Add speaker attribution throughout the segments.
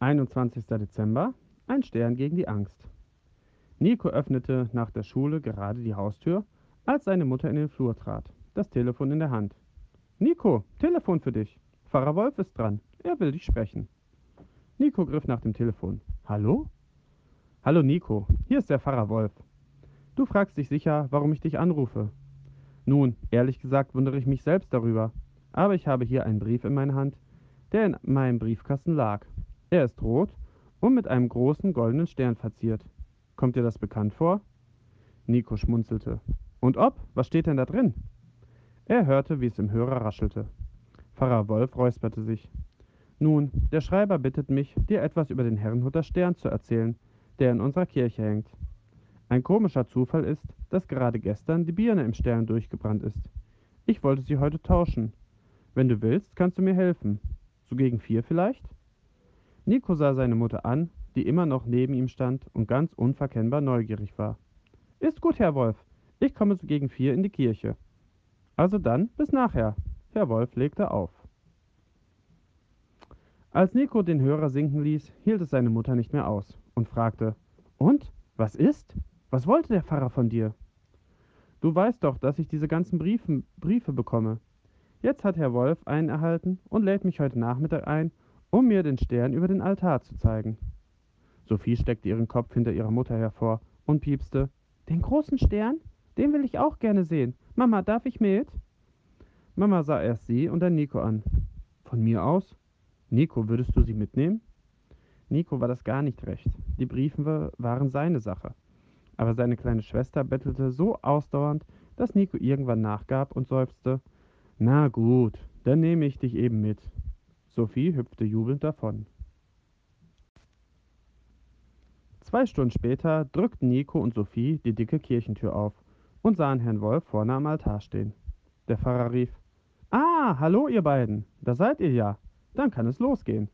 Speaker 1: 21. Dezember. Ein Stern gegen die Angst. Nico öffnete nach der Schule gerade die Haustür, als seine Mutter in den Flur trat, das Telefon in der Hand. Nico, Telefon für dich. Pfarrer Wolf ist dran. Er will dich sprechen. Nico griff nach dem Telefon. Hallo? Hallo Nico, hier ist der Pfarrer Wolf. Du fragst dich sicher, warum ich dich anrufe. Nun, ehrlich gesagt wundere ich mich selbst darüber, aber ich habe hier einen Brief in meiner Hand, der in meinem Briefkasten lag. Er ist rot und mit einem großen goldenen Stern verziert. Kommt dir das bekannt vor? Nico schmunzelte. Und ob? Was steht denn da drin? Er hörte, wie es im Hörer raschelte. Pfarrer Wolf räusperte sich. Nun, der Schreiber bittet mich, dir etwas über den Herrenhuter Stern zu erzählen, der in unserer Kirche hängt. Ein komischer Zufall ist, dass gerade gestern die Birne im Stern durchgebrannt ist. Ich wollte sie heute tauschen. Wenn du willst, kannst du mir helfen. So gegen vier vielleicht? Nico sah seine Mutter an, die immer noch neben ihm stand und ganz unverkennbar neugierig war. Ist gut, Herr Wolf. Ich komme so gegen vier in die Kirche. Also dann, bis nachher. Herr Wolf legte auf. Als Nico den Hörer sinken ließ, hielt es seine Mutter nicht mehr aus und fragte: Und? Was ist? Was wollte der Pfarrer von dir? Du weißt doch, dass ich diese ganzen Briefen, Briefe bekomme. Jetzt hat Herr Wolf einen erhalten und lädt mich heute Nachmittag ein, um mir den Stern über den Altar zu zeigen. Sophie steckte ihren Kopf hinter ihrer Mutter hervor und piepste. Den großen Stern? Den will ich auch gerne sehen. Mama, darf ich mit? Mama sah erst sie und dann Nico an. Von mir aus? Nico, würdest du sie mitnehmen? Nico war das gar nicht recht. Die Briefe waren seine Sache. Aber seine kleine Schwester bettelte so ausdauernd, dass Nico irgendwann nachgab und seufzte. Na gut, dann nehme ich dich eben mit. Sophie hüpfte jubelnd davon. Zwei Stunden später drückten Nico und Sophie die dicke Kirchentür auf und sahen Herrn Wolf vorne am Altar stehen. Der Pfarrer rief: Ah, hallo, ihr beiden, da seid ihr ja. Dann kann es losgehen.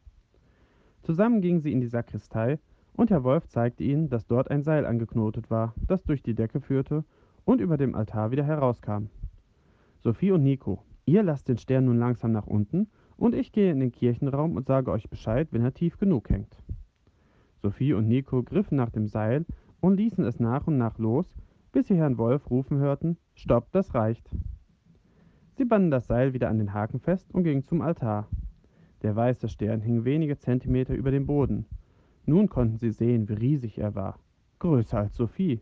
Speaker 1: Zusammen gingen sie in die Sakristei und Herr Wolf zeigte ihnen, dass dort ein Seil angeknotet war, das durch die Decke führte und über dem Altar wieder herauskam. Sophie und Nico, ihr lasst den Stern nun langsam nach unten und ich gehe in den Kirchenraum und sage euch Bescheid, wenn er tief genug hängt. Sophie und Nico griffen nach dem Seil und ließen es nach und nach los, bis sie Herrn Wolf rufen hörten, Stopp, das reicht. Sie banden das Seil wieder an den Haken fest und gingen zum Altar. Der weiße Stern hing wenige Zentimeter über dem Boden. Nun konnten sie sehen, wie riesig er war. Größer als Sophie.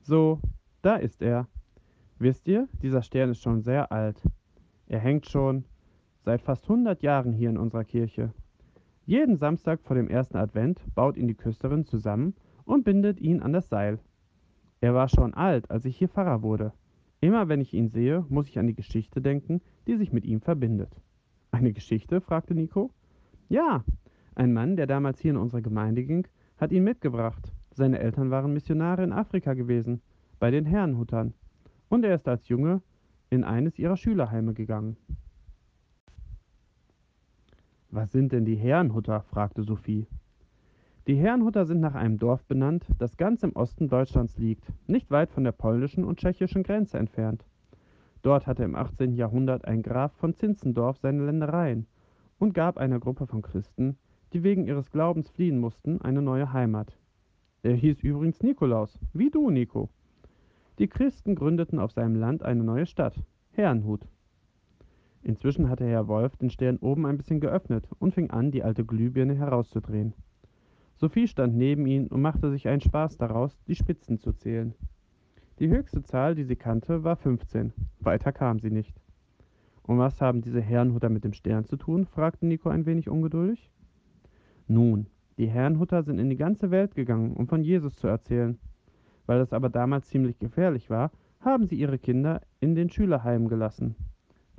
Speaker 1: So, da ist er. Wisst ihr, dieser Stern ist schon sehr alt. Er hängt schon, seit fast 100 Jahren hier in unserer Kirche. Jeden Samstag vor dem ersten Advent baut ihn die Küsterin zusammen und bindet ihn an das Seil. Er war schon alt, als ich hier Pfarrer wurde. Immer wenn ich ihn sehe, muss ich an die Geschichte denken, die sich mit ihm verbindet. Eine Geschichte? fragte Nico. Ja, ein Mann, der damals hier in unsere Gemeinde ging, hat ihn mitgebracht. Seine Eltern waren Missionare in Afrika gewesen, bei den Herrenhuttern. Und er ist als Junge in eines ihrer Schülerheime gegangen. Was sind denn die Herrenhutter? fragte Sophie. Die Herrenhutter sind nach einem Dorf benannt, das ganz im Osten Deutschlands liegt, nicht weit von der polnischen und tschechischen Grenze entfernt. Dort hatte im 18. Jahrhundert ein Graf von Zinzendorf seine Ländereien und gab einer Gruppe von Christen, die wegen ihres Glaubens fliehen mussten, eine neue Heimat. Er hieß übrigens Nikolaus, wie du, Nico. Die Christen gründeten auf seinem Land eine neue Stadt, Herrenhut. Inzwischen hatte Herr Wolf den Stern oben ein bisschen geöffnet und fing an, die alte Glühbirne herauszudrehen. Sophie stand neben ihm und machte sich einen Spaß daraus, die Spitzen zu zählen. Die höchste Zahl, die sie kannte, war 15. Weiter kam sie nicht. Und was haben diese Herrenhutter mit dem Stern zu tun? fragte Nico ein wenig ungeduldig. Nun, die Herrenhutter sind in die ganze Welt gegangen, um von Jesus zu erzählen. Weil es aber damals ziemlich gefährlich war, haben sie ihre Kinder in den Schülerheimen gelassen.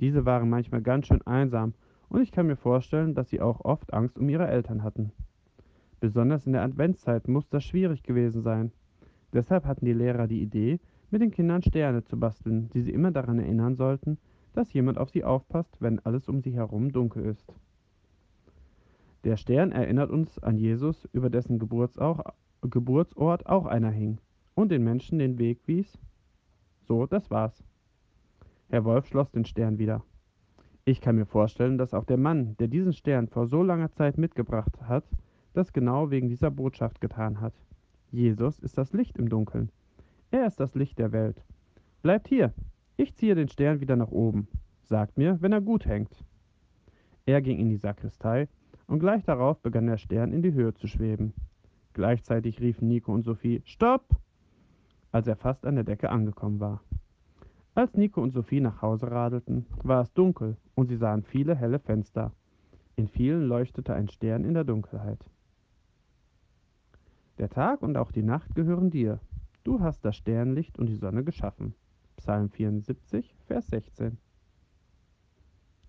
Speaker 1: Diese waren manchmal ganz schön einsam, und ich kann mir vorstellen, dass sie auch oft Angst um ihre Eltern hatten. Besonders in der Adventszeit muss das schwierig gewesen sein. Deshalb hatten die Lehrer die Idee, mit den Kindern Sterne zu basteln, die sie immer daran erinnern sollten, dass jemand auf sie aufpasst, wenn alles um sie herum dunkel ist. Der Stern erinnert uns an Jesus, über dessen Geburtsort auch einer hing und den Menschen den Weg wies. So, das war's. Herr Wolf schloss den Stern wieder. Ich kann mir vorstellen, dass auch der Mann, der diesen Stern vor so langer Zeit mitgebracht hat, das genau wegen dieser Botschaft getan hat. Jesus ist das Licht im Dunkeln. Er ist das Licht der Welt. Bleibt hier, ich ziehe den Stern wieder nach oben. Sagt mir, wenn er gut hängt. Er ging in die Sakristei, und gleich darauf begann der Stern in die Höhe zu schweben. Gleichzeitig riefen Nico und Sophie Stopp, als er fast an der Decke angekommen war. Als Nico und Sophie nach Hause radelten, war es dunkel und sie sahen viele helle Fenster. In vielen leuchtete ein Stern in der Dunkelheit. Der Tag und auch die Nacht gehören dir. Du hast das Sternlicht und die Sonne geschaffen. Psalm 74, Vers 16.